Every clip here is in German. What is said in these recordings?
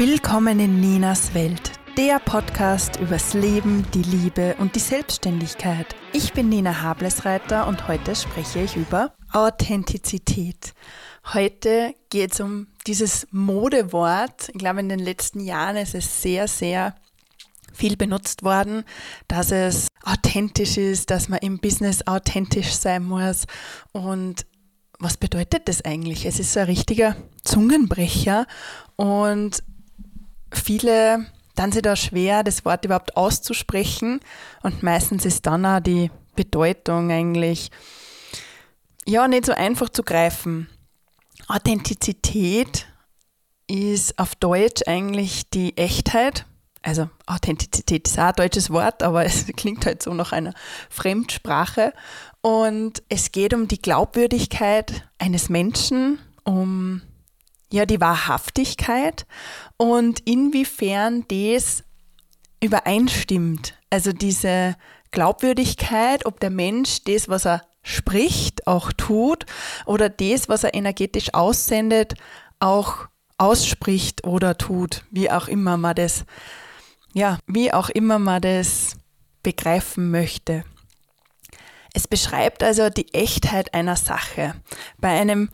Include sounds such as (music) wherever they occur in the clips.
Willkommen in Ninas Welt, der Podcast übers Leben, die Liebe und die Selbstständigkeit. Ich bin Nina Hablesreiter und heute spreche ich über Authentizität. Heute geht es um dieses Modewort. Ich glaube, in den letzten Jahren ist es sehr, sehr viel benutzt worden, dass es authentisch ist, dass man im Business authentisch sein muss. Und was bedeutet das eigentlich? Es ist so ein richtiger Zungenbrecher und viele dann sich da schwer, das Wort überhaupt auszusprechen und meistens ist dann auch die Bedeutung eigentlich ja nicht so einfach zu greifen. Authentizität ist auf Deutsch eigentlich die Echtheit. Also Authentizität ist auch ein deutsches Wort, aber (laughs) es klingt halt so nach einer Fremdsprache. Und es geht um die Glaubwürdigkeit eines Menschen, um ja die Wahrhaftigkeit und inwiefern das übereinstimmt. Also diese Glaubwürdigkeit, ob der Mensch das, was er spricht, auch tut oder das, was er energetisch aussendet, auch ausspricht oder tut, wie auch immer man das, ja, wie auch immer man das begreifen möchte. Es beschreibt also die Echtheit einer Sache. Bei einem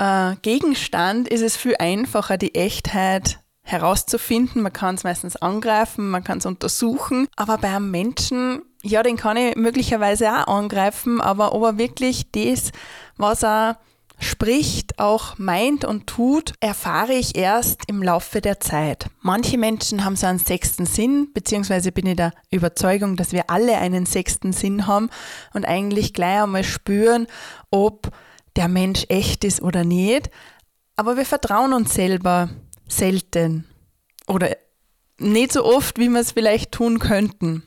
äh, Gegenstand ist es viel einfacher, die Echtheit herauszufinden. Man kann es meistens angreifen, man kann es untersuchen. Aber bei einem Menschen, ja, den kann ich möglicherweise auch angreifen, aber ob er wirklich das, was er spricht, auch meint und tut, erfahre ich erst im Laufe der Zeit. Manche Menschen haben so einen sechsten Sinn, beziehungsweise bin ich der Überzeugung, dass wir alle einen sechsten Sinn haben und eigentlich gleich einmal spüren, ob der Mensch echt ist oder nicht. Aber wir vertrauen uns selber selten oder nicht so oft, wie wir es vielleicht tun könnten.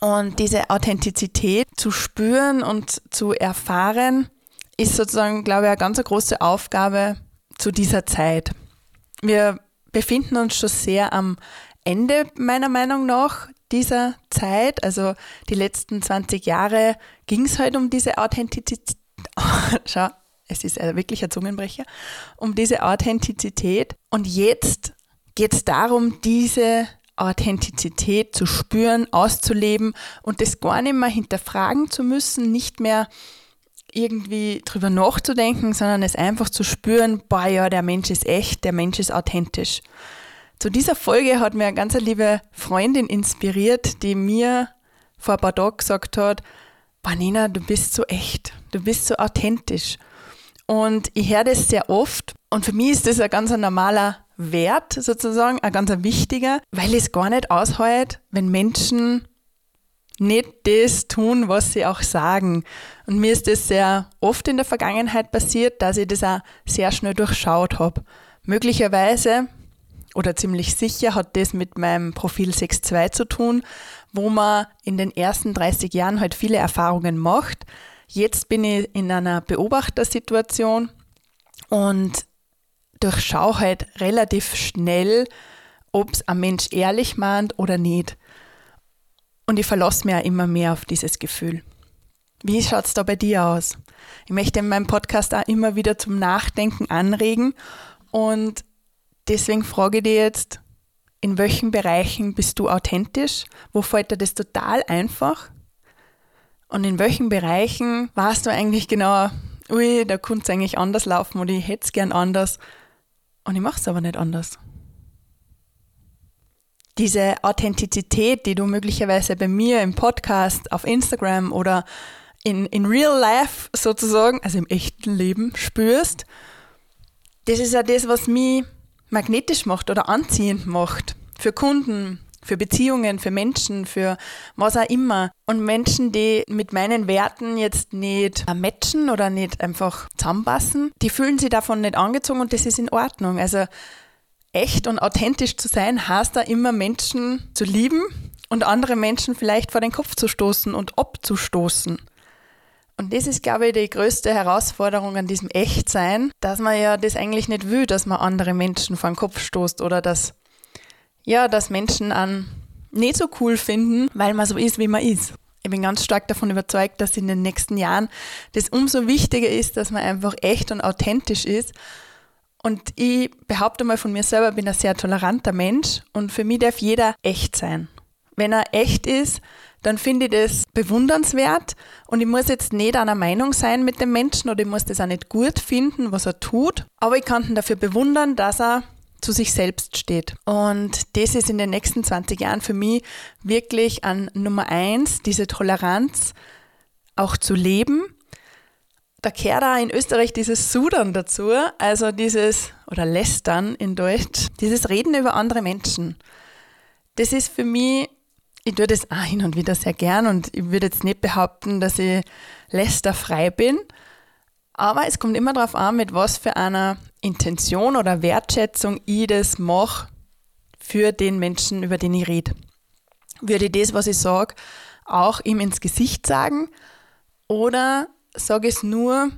Und diese Authentizität zu spüren und zu erfahren, ist sozusagen, glaube ich, eine ganz große Aufgabe zu dieser Zeit. Wir befinden uns schon sehr am Ende, meiner Meinung nach, dieser Zeit. Also die letzten 20 Jahre ging es halt um diese Authentizität (laughs) schau, es ist wirklich ein Zungenbrecher, um diese Authentizität. Und jetzt geht es darum, diese Authentizität zu spüren, auszuleben und das gar nicht mehr hinterfragen zu müssen, nicht mehr irgendwie drüber nachzudenken, sondern es einfach zu spüren, boah ja, der Mensch ist echt, der Mensch ist authentisch. Zu dieser Folge hat mir eine ganz liebe Freundin inspiriert, die mir vor ein paar Tagen gesagt hat, Banina, du bist so echt, du bist so authentisch. Und ich höre das sehr oft. Und für mich ist das ein ganz normaler Wert sozusagen, ein ganz wichtiger, weil es gar nicht aushält, wenn Menschen nicht das tun, was sie auch sagen. Und mir ist das sehr oft in der Vergangenheit passiert, dass ich das auch sehr schnell durchschaut habe. Möglicherweise oder ziemlich sicher hat das mit meinem Profil 6.2 zu tun, wo man in den ersten 30 Jahren halt viele Erfahrungen macht. Jetzt bin ich in einer Beobachtersituation und durchschaue halt relativ schnell, ob es ein Mensch ehrlich meint oder nicht. Und ich verlasse mir auch immer mehr auf dieses Gefühl. Wie schaut es da bei dir aus? Ich möchte in meinem Podcast auch immer wieder zum Nachdenken anregen und deswegen frage ich dich jetzt, in welchen Bereichen bist du authentisch? Wo fällt dir das total einfach? Und in welchen Bereichen weißt du eigentlich genau, ui, da könnte es eigentlich anders laufen oder ich hätte es gern anders und ich mache es aber nicht anders. Diese Authentizität, die du möglicherweise bei mir im Podcast, auf Instagram oder in, in real life sozusagen, also im echten Leben spürst, das ist ja das, was mich magnetisch macht oder anziehend macht. Für Kunden, für Beziehungen, für Menschen, für was auch immer. Und Menschen, die mit meinen Werten jetzt nicht matchen oder nicht einfach zusammenpassen, die fühlen sich davon nicht angezogen und das ist in Ordnung. Also echt und authentisch zu sein, heißt da immer Menschen zu lieben und andere Menschen vielleicht vor den Kopf zu stoßen und abzustoßen. Und das ist, glaube ich, die größte Herausforderung an diesem Echtsein, dass man ja das eigentlich nicht will, dass man andere Menschen vor den Kopf stoßt oder dass, ja, dass Menschen an nicht so cool finden, weil man so ist, wie man ist. Ich bin ganz stark davon überzeugt, dass in den nächsten Jahren das umso wichtiger ist, dass man einfach echt und authentisch ist Und ich behaupte mal von mir selber, bin ein sehr toleranter Mensch und für mich darf jeder echt sein. Wenn er echt ist, dann finde ich das bewundernswert und ich muss jetzt nicht einer Meinung sein mit dem Menschen oder ich muss das auch nicht gut finden, was er tut, aber ich kann ihn dafür bewundern, dass er zu sich selbst steht. Und das ist in den nächsten 20 Jahren für mich wirklich an Nummer eins, diese Toleranz auch zu leben. Da kehrt auch in Österreich dieses Sudern dazu, also dieses, oder Lästern in Deutsch, dieses Reden über andere Menschen. Das ist für mich ich tue das auch hin und wieder sehr gern und ich würde jetzt nicht behaupten, dass ich lästerfrei bin. Aber es kommt immer darauf an, mit was für einer Intention oder Wertschätzung ich das mache für den Menschen, über den ich rede. Würde ich das, was ich sage, auch ihm ins Gesicht sagen oder sage es nur,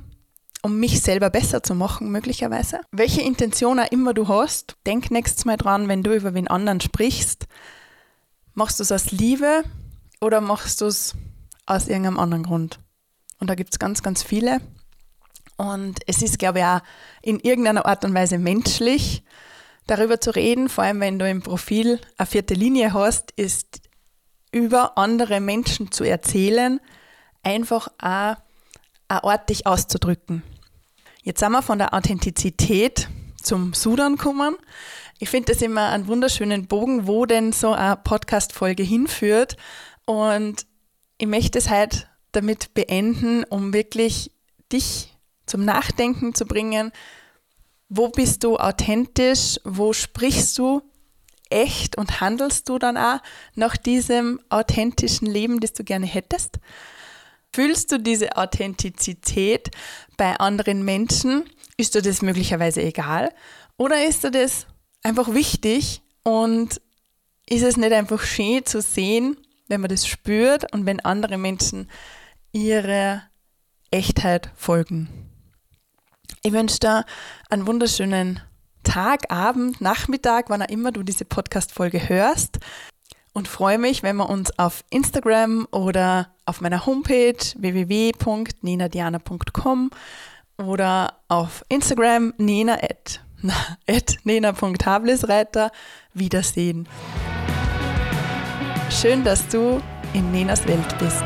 um mich selber besser zu machen, möglicherweise? Welche Intention auch immer du hast, denk nächstes Mal dran, wenn du über wen anderen sprichst, Machst du es aus Liebe oder machst du es aus irgendeinem anderen Grund? Und da gibt es ganz, ganz viele. Und es ist, glaube ich, auch in irgendeiner Art und Weise menschlich, darüber zu reden, vor allem wenn du im Profil eine vierte Linie hast, ist über andere Menschen zu erzählen, einfach auch ein Ort, dich auszudrücken. Jetzt sind wir von der Authentizität zum Sudan gekommen. Ich finde das immer einen wunderschönen Bogen, wo denn so eine Podcast-Folge hinführt. Und ich möchte es halt damit beenden, um wirklich dich zum Nachdenken zu bringen. Wo bist du authentisch? Wo sprichst du echt und handelst du dann auch nach diesem authentischen Leben, das du gerne hättest? Fühlst du diese Authentizität bei anderen Menschen? Ist dir das möglicherweise egal? Oder ist dir das einfach wichtig und ist es nicht einfach schön zu sehen, wenn man das spürt und wenn andere Menschen ihrer Echtheit folgen. Ich wünsche dir einen wunderschönen Tag, Abend, Nachmittag, wann auch immer du diese Podcast-Folge hörst und freue mich, wenn wir uns auf Instagram oder auf meiner Homepage www.nenadiana.com oder auf Instagram nena@ nena.hablisreiter wiedersehen. Schön, dass du in Nenas Welt bist.